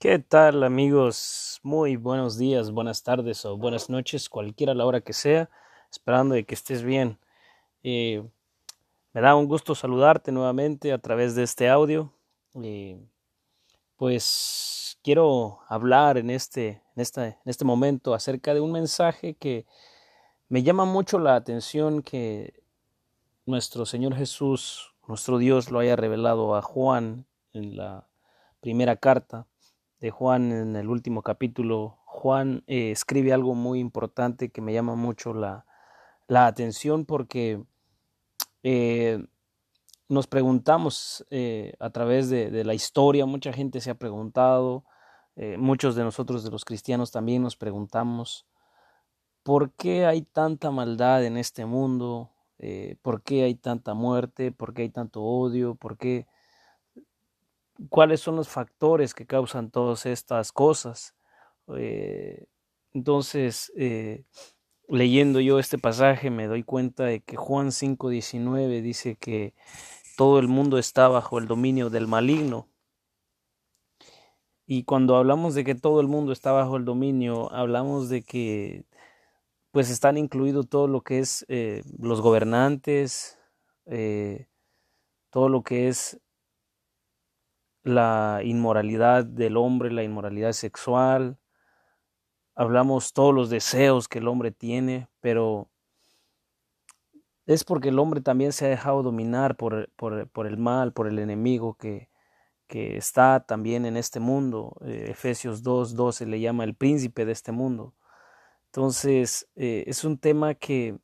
¿Qué tal amigos? Muy buenos días, buenas tardes o buenas noches, cualquiera la hora que sea, esperando de que estés bien. Eh, me da un gusto saludarte nuevamente a través de este audio. Eh, pues quiero hablar en este, en, en este momento acerca de un mensaje que me llama mucho la atención que nuestro Señor Jesús, nuestro Dios, lo haya revelado a Juan en la primera carta de Juan en el último capítulo, Juan eh, escribe algo muy importante que me llama mucho la, la atención porque eh, nos preguntamos eh, a través de, de, la historia, mucha gente se ha preguntado, muchos de nosotros de los cristianos también nos preguntamos, ¿por qué hay tanta maldad en este mundo? ¿Por qué hay tanta muerte? ¿Por qué hay tanto odio? ¿Por qué cuáles son los factores que causan todas estas cosas. Eh, entonces, eh, leyendo yo este pasaje me doy cuenta de que Juan 5:19 dice que todo el mundo está bajo el dominio del maligno. Y cuando hablamos de que todo el mundo está bajo el dominio, hablamos de que pues están incluidos todo lo que es eh, los gobernantes, todo lo que es la inmoralidad del hombre, la inmoralidad sexual, hablamos todos los deseos que el hombre tiene, pero es porque el hombre también se ha dejado dominar por, por, por el mal, por el enemigo que, que está también en este mundo. Eh, Efesios 2, 12 le llama el príncipe de este mundo. Entonces, eh, es un tema que,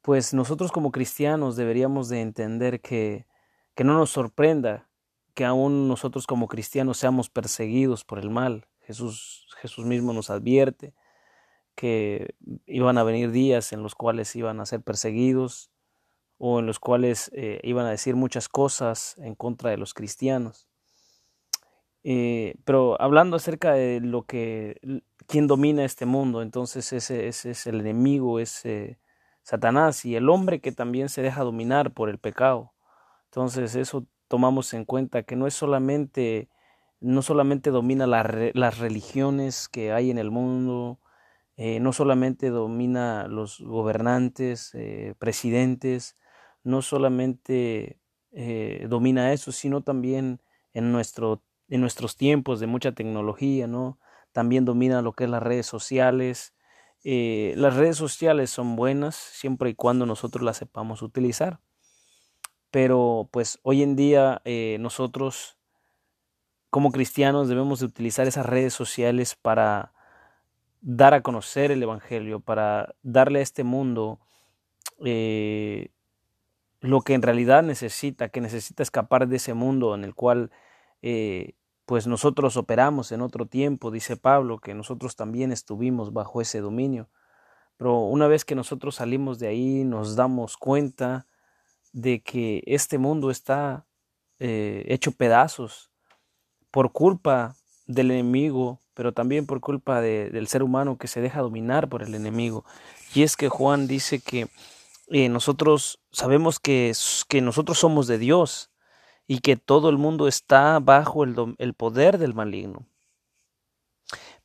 pues nosotros como cristianos deberíamos de entender que, que no nos sorprenda que aún nosotros como cristianos seamos perseguidos por el mal. Jesús, Jesús mismo nos advierte que iban a venir días en los cuales iban a ser perseguidos o en los cuales eh, iban a decir muchas cosas en contra de los cristianos. Eh, pero hablando acerca de lo que, quién domina este mundo, entonces ese, ese es el enemigo, es Satanás y el hombre que también se deja dominar por el pecado. Entonces eso tomamos en cuenta que no es solamente, no solamente domina las religiones que hay en el mundo, eh, no solamente domina los gobernantes, eh, presidentes, no solamente eh, domina eso, sino también en, nuestro, en nuestros tiempos de mucha tecnología, ¿no? También domina lo que es las redes sociales. las redes sociales son buenas siempre y cuando nosotros las sepamos utilizar pero pues hoy en día eh, nosotros como cristianos debemos de utilizar esas redes sociales para dar a conocer el Evangelio, para darle a este mundo eh, lo que en realidad necesita, que necesita escapar de ese mundo en el cual eh, pues nosotros operamos en otro tiempo, dice Pablo, que nosotros también estuvimos bajo ese dominio. Pero una vez que nosotros salimos de ahí, nos damos cuenta de que este mundo está eh, hecho pedazos por culpa del enemigo, pero también por culpa de, del ser humano que se deja dominar por el enemigo. Y es que Juan dice que eh, nosotros sabemos que, que, nosotros somos de Dios y que todo el mundo está bajo el, el poder del maligno.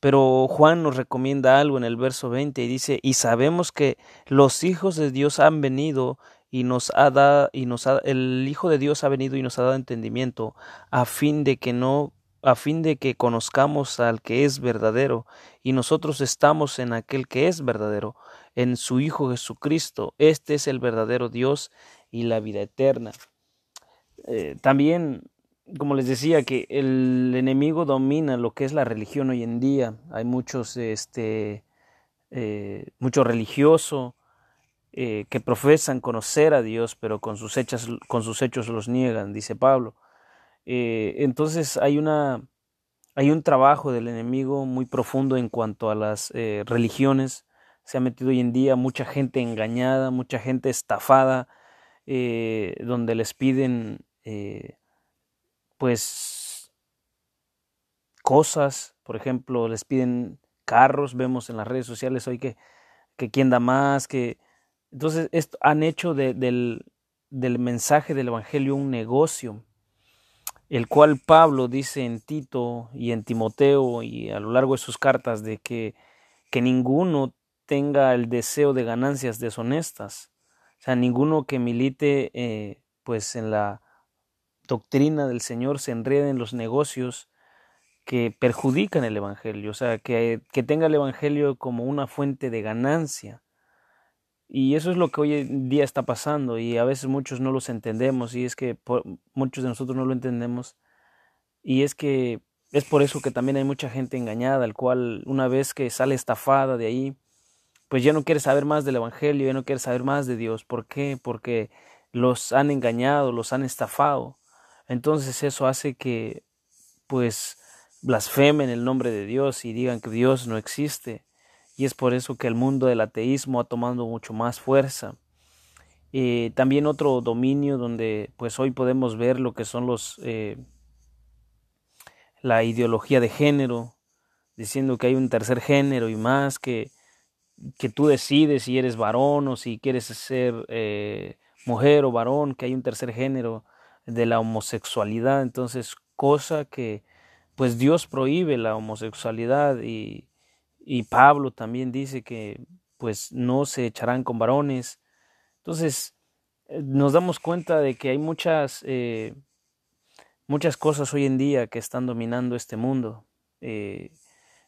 Pero Juan nos recomienda algo en el verso 20 y dice, y sabemos que los hijos de Dios han venido y nos ha dado y nos ha, el Hijo de Dios ha venido y nos ha dado entendimiento a fin de que no a fin de que conozcamos al que es verdadero y nosotros estamos en aquel que es verdadero en su Hijo Jesucristo. Este es el verdadero Dios y la vida eterna. Eh, también como les decía que el enemigo domina lo que es la religión hoy en día. Hay muchos este eh, mucho religioso eh, que profesan conocer a Dios, pero con sus, hechos, con sus hechos los niegan, dice Pablo. Eh, entonces hay, una, hay un trabajo del enemigo muy profundo en cuanto a las eh, religiones. Se ha metido hoy en día mucha gente engañada, mucha gente estafada, donde les piden pues cosas, por ejemplo, les piden carros, vemos en las redes sociales hoy que, que quién da más, que entonces esto, han hecho del, del mensaje del Evangelio un negocio. el cual Pablo dice en Tito y en Timoteo y a lo largo de sus cartas de que, que ninguno tenga el deseo de ganancias deshonestas, o sea, ninguno que milite eh, pues en la doctrina del Señor se enrede en los negocios que perjudican el Evangelio, o sea, que, que tenga el Evangelio como una fuente de ganancia. Y eso es lo que hoy en día está pasando y a veces muchos no los entendemos y es que muchos de nosotros no lo entendemos y es que es por eso que también hay mucha gente engañada, al cual una vez que sale estafada de ahí, pues ya no quiere saber más del Evangelio, ya no quiere saber más de Dios. ¿Por qué? Porque los han engañado, los han estafado. Entonces eso hace que pues blasfemen el nombre de Dios y digan que Dios no existe. Y es por eso que el mundo del ateísmo ha tomado mucho más fuerza. Eh, también otro dominio donde pues hoy podemos ver lo que son los eh, la ideología de género, diciendo que hay un tercer género y más que, que tú decides si eres varón o si quieres ser eh, mujer o varón, que hay un tercer género de la homosexualidad, entonces cosa que pues Dios prohíbe la homosexualidad y, y Pablo también dice que pues no se echarán con varones. Entonces eh, nos damos cuenta de que hay muchas, eh, muchas cosas hoy en día que están dominando este mundo. Eh,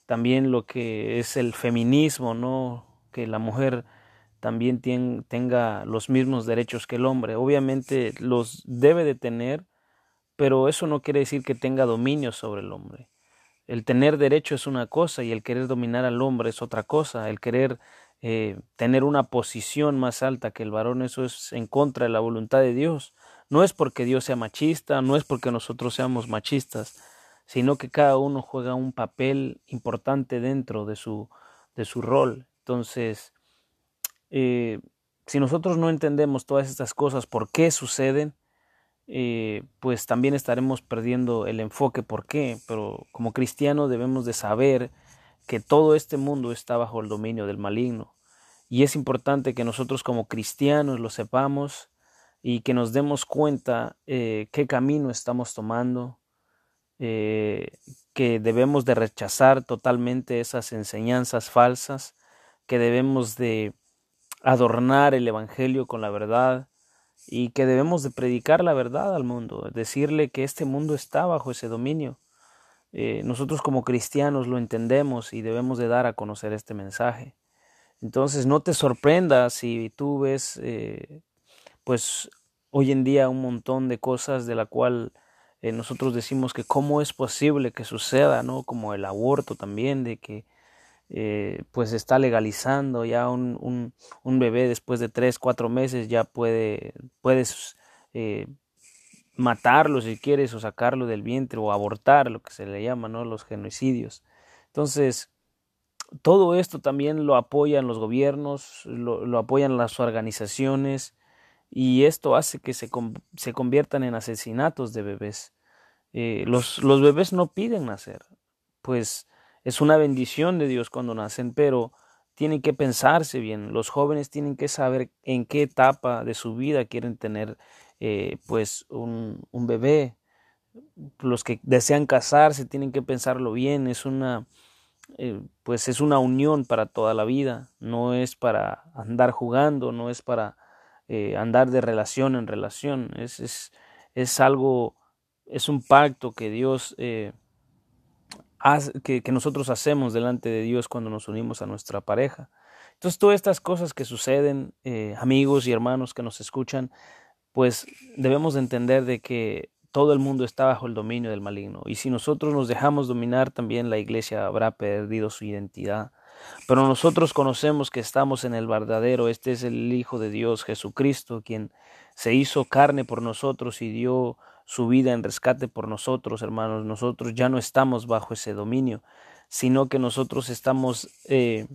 también lo que es el feminismo, ¿no? Que la mujer también tenga los mismos derechos que el hombre. Obviamente los debe de tener, pero eso no quiere decir que tenga dominio sobre el hombre. El tener derecho es una cosa y el querer dominar al hombre es otra cosa. El querer eh, tener una posición más alta que el varón, eso es en contra de la voluntad de Dios. No es porque Dios sea machista, no es porque nosotros seamos machistas, sino que cada uno juega un papel importante dentro de su, de su rol. Entonces, eh, si nosotros no entendemos todas estas cosas, por qué suceden, eh, pues también estaremos perdiendo el enfoque por qué, pero como cristianos debemos de saber que todo este mundo está bajo el dominio del maligno. Y es importante que nosotros como cristianos lo sepamos y que nos demos cuenta eh, qué camino estamos tomando, eh, que debemos de rechazar totalmente esas enseñanzas falsas, que debemos de adornar el Evangelio con la verdad, y que debemos de predicar la verdad al mundo, decirle que este mundo está bajo ese dominio. Eh, nosotros como cristianos lo entendemos y debemos de dar a conocer este mensaje. Entonces no te sorprendas si tú ves eh, pues hoy en día un montón de cosas de la cual eh, nosotros decimos que cómo es posible que suceda, ¿no? Como el aborto también, de que eh, pues está legalizando ya un, un, bebé después de tres, cuatro meses ya puede, puedes eh, matarlo si quieres o sacarlo del vientre o abortar, lo que se le llama, ¿no? Los genocidios. Entonces, todo esto también lo apoyan los gobiernos, lo, lo apoyan las organizaciones y esto hace que se, se conviertan en asesinatos de bebés. Eh, los, los bebés no piden nacer, pues es una bendición de Dios cuando nacen, pero tienen que pensarse bien. Los jóvenes tienen que saber en qué etapa de su vida quieren tener eh, pues un, un, bebé. Los que desean casarse tienen que pensarlo bien. Es una eh, pues es una unión para toda la vida. No es para andar jugando, no es para eh, andar de relación en relación. Es, es, es algo, es un pacto que Dios que, nosotros hacemos delante de Dios cuando nos unimos a nuestra pareja. Entonces, todas estas cosas que suceden, eh, amigos y hermanos que nos escuchan, pues debemos de entender de que todo el mundo está bajo el dominio del maligno. Y si nosotros nos dejamos dominar, también la iglesia habrá perdido su identidad. Pero nosotros conocemos que estamos en el verdadero, este es el Hijo de Dios, Jesucristo, quien se hizo carne por nosotros y dio su vida en rescate por nosotros, hermanos. Nosotros ya no estamos bajo ese dominio, sino que nosotros estamos eh,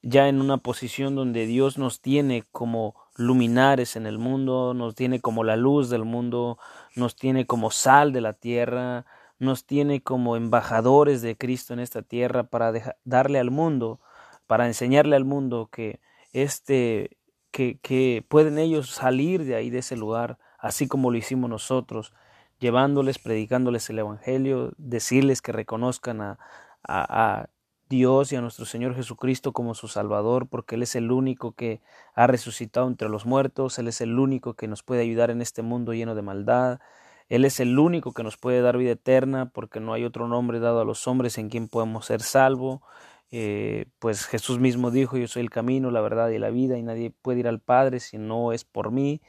ya en una posición donde Dios nos tiene como luminares en el mundo, nos tiene como la luz del mundo, nos tiene como sal de la tierra, nos tiene como embajadores de Cristo en esta tierra para darle al mundo, para enseñarle al mundo que este que, que pueden ellos salir de ahí de ese lugar así como lo hicimos nosotros. llevándoles, predicándoles el Evangelio, decirles que reconozcan a, Dios y a nuestro Señor Jesucristo como su Salvador, porque Él es el único que ha resucitado entre los muertos, Él es el único que nos puede ayudar en este mundo lleno de maldad, Él es el único que nos puede dar vida eterna, porque no hay otro nombre dado a los hombres en quien podemos ser salvos. Eh, pues Jesús mismo dijo, yo soy el camino, la verdad y la vida, y nadie puede ir al Padre si no es por mí.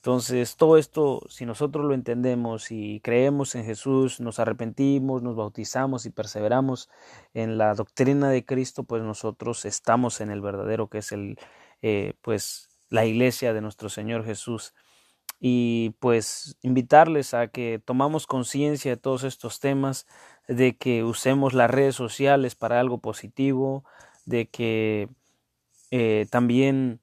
Entonces, todo esto, si nosotros lo entendemos y creemos en Jesús, nos arrepentimos, nos bautizamos y perseveramos en la doctrina de Cristo, pues nosotros estamos en el verdadero que es el, eh, pues, la iglesia de nuestro Señor Jesús. Y pues invitarles a que tomamos conciencia de todos estos temas, de que usemos las redes sociales para algo positivo, de que eh, también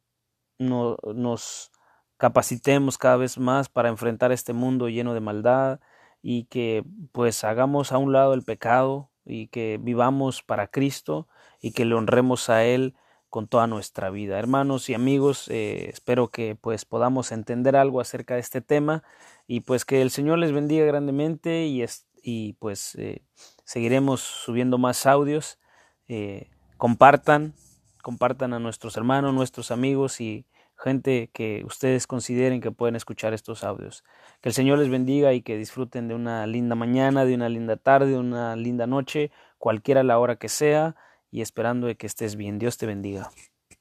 no, nos capacitemos cada vez más para enfrentar este mundo lleno de maldad y que pues hagamos a un lado el pecado y que vivamos para Cristo y que le honremos a Él con toda nuestra vida. Hermanos y amigos, eh, espero que pues podamos entender algo acerca de este tema y pues que el Señor les bendiga grandemente y, y pues eh, seguiremos subiendo más audios. Eh, compartan, compartan a nuestros hermanos, nuestros amigos y gente que ustedes consideren que pueden escuchar estos audios. Que el Señor les bendiga y que disfruten de una linda mañana, de una linda tarde, de una linda noche, cualquiera la hora que sea, y esperando de que estés bien. Dios te bendiga.